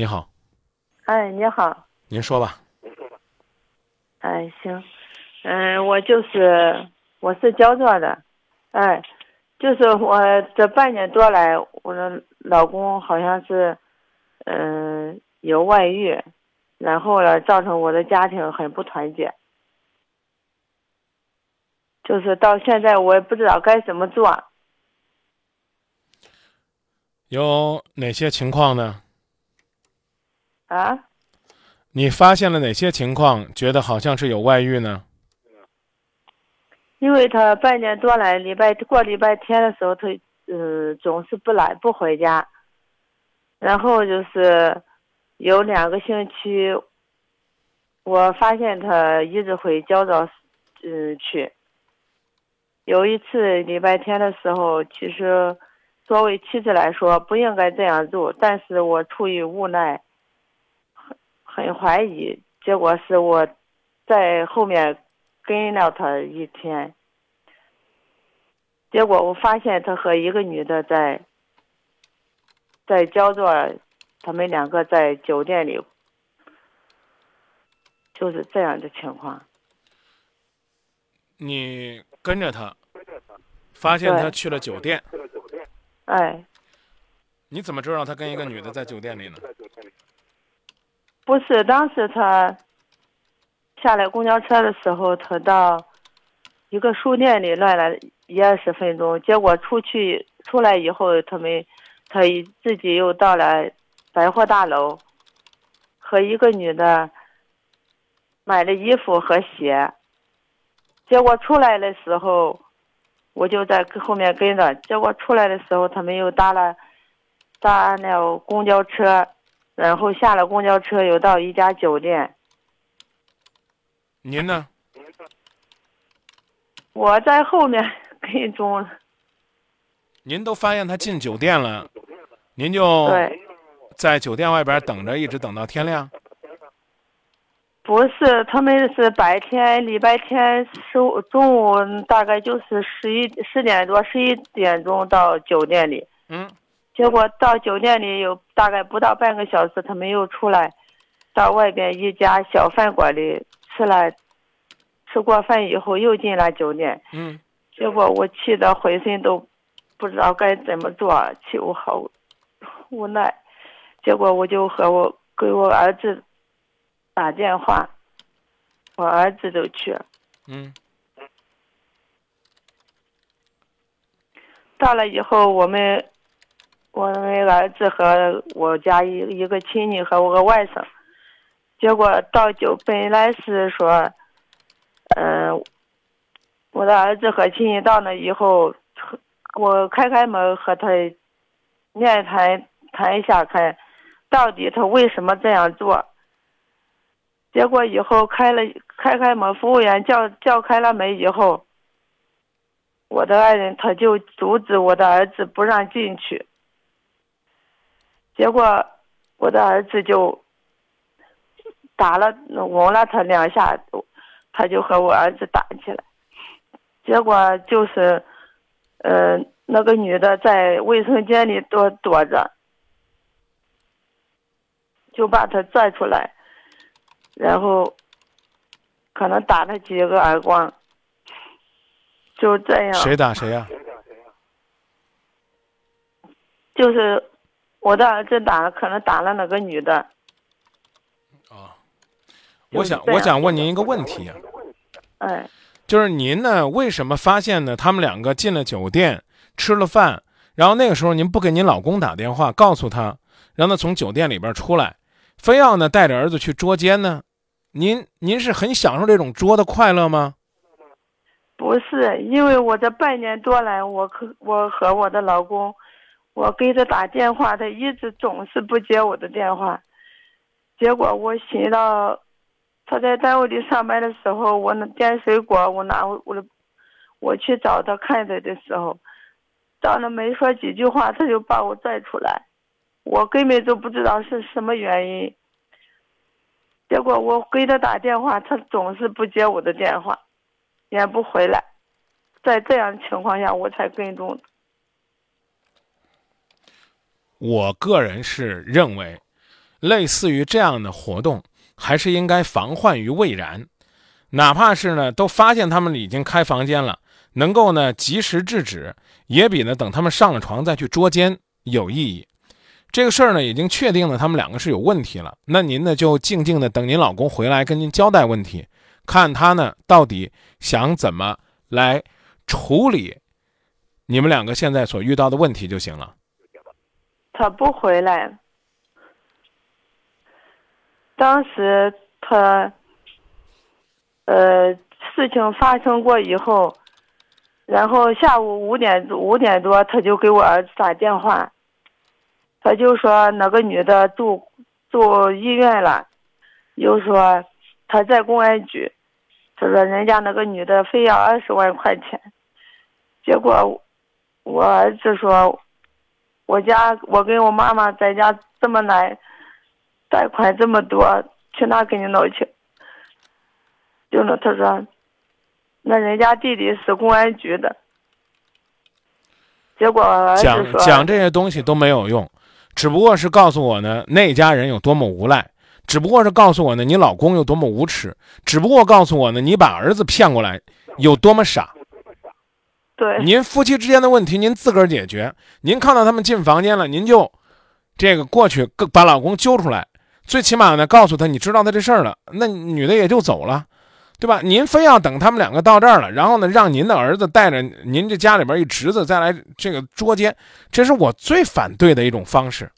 你好，哎，你好，您说吧。哎，行，嗯，我就是我是焦作的，哎，就是我这半年多来，我的老公好像是，嗯，有外遇，然后呢，造成我的家庭很不团结，就是到现在我也不知道该怎么做。有哪些情况呢？啊？你发现了哪些情况？觉得好像是有外遇呢？因为他半年多来，礼拜过礼拜天的时候，他嗯总是不来不回家，然后就是有两个星期，我发现他一直回焦躁嗯去。有一次礼拜天的时候，其实作为妻子来说不应该这样做，但是我出于无奈。很怀疑，结果是我在后面跟了他一天，结果我发现他和一个女的在在焦作，他们两个在酒店里，就是这样的情况。你跟着他，发现他去了酒店。哎。你怎么知道他跟一个女的在酒店里呢？不是，当时他下来公交车的时候，他到一个书店里乱了一二十分钟，结果出去出来以后，他们他自己又到了百货大楼，和一个女的买了衣服和鞋，结果出来的时候，我就在后面跟着，结果出来的时候，他们又搭了搭了公交车。然后下了公交车，又到一家酒店。您呢？我在后面 跟踪。您都发现他进酒店了，您就在酒店外边等着，一直等到天亮。不是，他们是白天，礼拜天十五中午大概就是十一十点多，十一点钟到酒店里。嗯。结果到酒店里有大概不到半个小时，他们又出来，到外边一家小饭馆里吃了，吃过饭以后又进了酒店。嗯。结果我气得浑身都不知道该怎么做，气我好无奈。结果我就和我给我儿子打电话，我儿子都去。嗯。到了以后，我们。我那个儿子和我家一一个亲戚和我个外甥，结果到酒本来是说，嗯，我的儿子和亲戚到那以后，我开开门和他面谈谈一下，看到底他为什么这样做。结果以后开了开开门，服务员叫叫开了门以后，我的爱人他就阻止我的儿子不让进去。结果，我的儿子就打了、吻了他两下，他就和我儿子打起来。结果就是，呃，那个女的在卫生间里躲躲着，就把他拽出来，然后可能打了几个耳光，就这样。谁打谁呀？就是。我的儿子打了，可能打了那个女的。啊，我想，我想问您一个问题啊。哎。就是您呢？为什么发现呢？他们两个进了酒店，吃了饭，然后那个时候您不给您老公打电话，告诉他，让他从酒店里边出来，非要呢带着儿子去捉奸呢？您您是很享受这种捉的快乐吗？不是，因为我这半年多来，我和我和我的老公。我给他打电话，他一直总是不接我的电话。结果我寻到他在单位里上班的时候，我那点水果，我拿我我我去找他看他的时候，到那没说几句话，他就把我拽出来。我根本就不知道是什么原因。结果我给他打电话，他总是不接我的电话，也不回来。在这样情况下，我才跟踪。我个人是认为，类似于这样的活动，还是应该防患于未然。哪怕是呢，都发现他们已经开房间了，能够呢及时制止，也比呢等他们上了床再去捉奸有意义。这个事儿呢，已经确定了他们两个是有问题了。那您呢，就静静的等您老公回来跟您交代问题，看他呢到底想怎么来处理你们两个现在所遇到的问题就行了。他不回来。当时他，呃，事情发生过以后，然后下午五点五点多，他就给我儿子打电话。他就说那个女的住住医院了，又说他在公安局，他说人家那个女的非要二十万块钱，结果我儿子说，我家我跟我妈妈在家这么难，贷款这么多，去哪给你弄去？就那他说，那人家弟弟是公安局的，结果讲讲这些东西都没有用，只不过是告诉我呢，那家人有多么无赖，只不过是告诉我呢，你老公有多么无耻，只不过告诉我呢，你把儿子骗过来有多么傻。对您夫妻之间的问题，您自个儿解决。您看到他们进房间了，您就这个过去把老公揪出来，最起码呢，告诉他你知道他这事儿了，那女的也就走了，对吧？您非要等他们两个到这儿了，然后呢，让您的儿子带着您这家里边一侄子再来这个捉奸，这是我最反对的一种方式。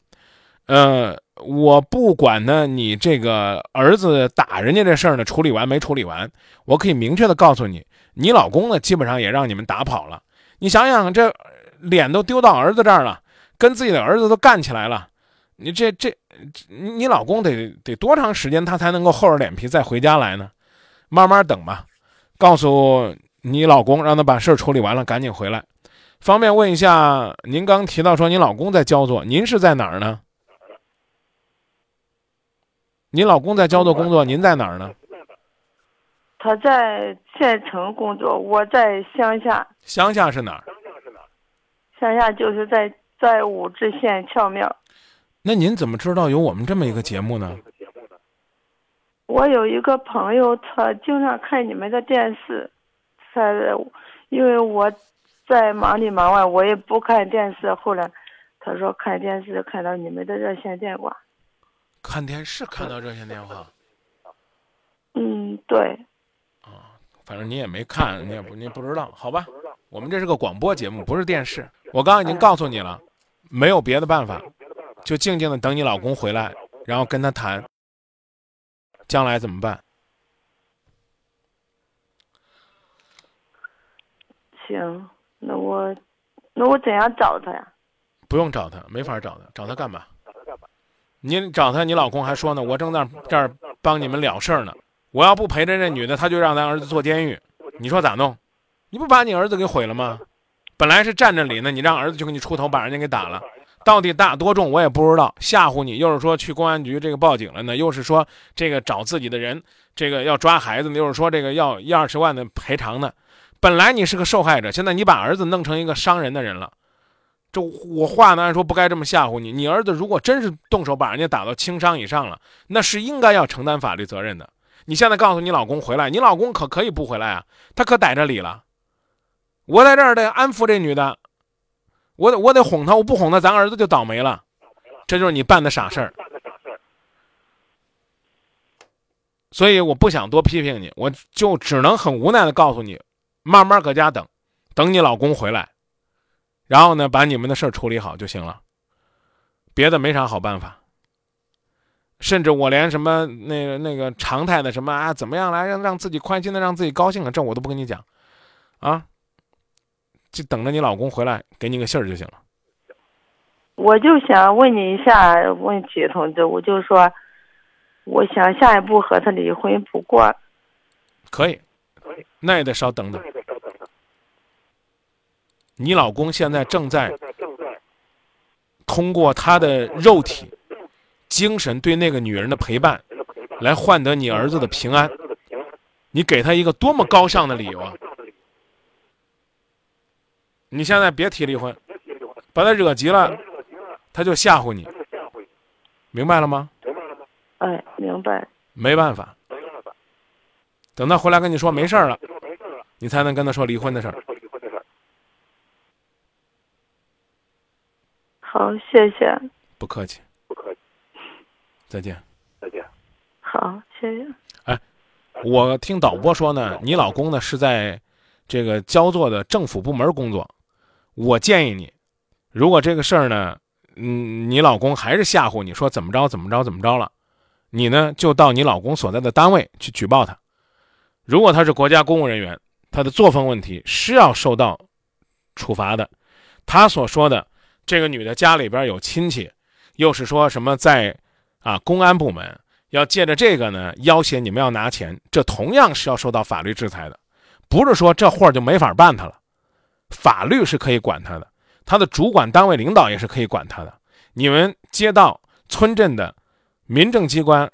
呃，我不管呢，你这个儿子打人家这事儿呢处理完没处理完，我可以明确的告诉你，你老公呢基本上也让你们打跑了。你想想，这脸都丢到儿子这儿了，跟自己的儿子都干起来了，你这这，你老公得得多长时间他才能够厚着脸皮再回家来呢？慢慢等吧，告诉你老公，让他把事儿处理完了，赶紧回来。方便问一下，您刚提到说您老公在焦作，您是在哪儿呢？您老公在焦作工作，您在哪儿呢？他在县城工作，我在乡下，乡下是哪儿？乡下就是在在武陟县翘庙。那您怎么知道有我们这么一个节目呢？我有一个朋友，他经常看你们的电视，他因为我在忙里忙外，我也不看电视。后来他说看电视看到你们的热线电话，看电视看到热线电话，嗯，对，反正你也没看，你也不你也不知道，好吧？我们这是个广播节目，不是电视。我刚刚已经告诉你了，没有别的办法，就静静的等你老公回来，然后跟他谈，将来怎么办？行，那我那我怎样找他呀？不用找他，没法找他，找他干嘛？您找他，你老公还说呢，我正在这儿帮你们了事儿呢。我要不陪着这女的，他就让咱儿子坐监狱。你说咋弄？你不把你儿子给毁了吗？本来是站着理呢，你让儿子就给你出头，把人家给打了。到底打多重我也不知道，吓唬你，又是说去公安局这个报警了呢，又是说这个找自己的人，这个要抓孩子，又是说这个要一二十万的赔偿呢。本来你是个受害者，现在你把儿子弄成一个伤人的人了。这我话呢，按说不该这么吓唬你。你儿子如果真是动手把人家打到轻伤以上了，那是应该要承担法律责任的。你现在告诉你老公回来，你老公可可以不回来啊？他可逮着理了。我在这儿得安抚这女的，我得我得哄她，我不哄她，咱儿子就倒霉了。这就是你办的傻事儿。所以我不想多批评你，我就只能很无奈的告诉你，慢慢搁家等，等你老公回来，然后呢，把你们的事儿处理好就行了。别的没啥好办法。甚至我连什么那个那个常态的什么啊，怎么样来让让自己宽心的，让自己高兴的，这我都不跟你讲，啊，就等着你老公回来给你个信儿就行了。我就想问你一下问题，同志，我就说，我想下一步和他离婚，不过可以，那也得稍等等。你老公现在正在通过他的肉体。精神对那个女人的陪伴，来换得你儿子的平安，你给他一个多么高尚的理由啊！你现在别提离婚，把他惹急了，他就吓唬你，明白了吗？哎，明白。没办法，等他回来跟你说没事儿了，你才能跟他说离婚的事儿。好，谢谢。不客气，不客气，再见。再见。好，谢谢。哎我听导播说呢，你老公呢是在这个焦作的政府部门工作。我建议你，如果这个事儿呢，嗯，你老公还是吓唬你说怎么着怎么着怎么着了，你呢就到你老公所在的单位去举报他。如果他是国家公务人员，他的作风问题是要受到处罚的。他所说的这个女的家里边有亲戚，又是说什么在啊公安部门。要借着这个呢，要挟你们要拿钱，这同样是要受到法律制裁的，不是说这货就没法办他了，法律是可以管他的，他的主管单位领导也是可以管他的，你们街道、村镇的民政机关、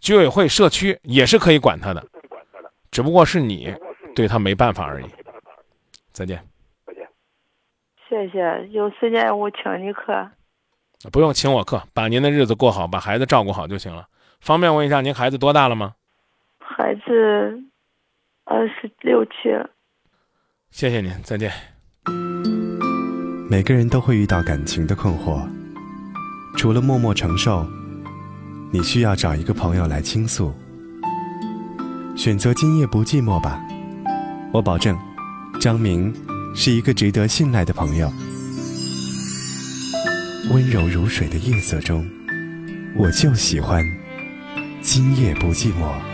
居委会、社区也是可以管他的，只不过是你对他没办法而已。再见。再见。谢谢，有时间我请你客。不用请我客，把您的日子过好，把孩子照顾好就行了。方便问一下，您孩子多大了吗？孩子二十六七。谢谢您，再见。每个人都会遇到感情的困惑，除了默默承受，你需要找一个朋友来倾诉。选择今夜不寂寞吧，我保证，张明是一个值得信赖的朋友。温柔如水的夜色中，我就喜欢。今夜不寂寞。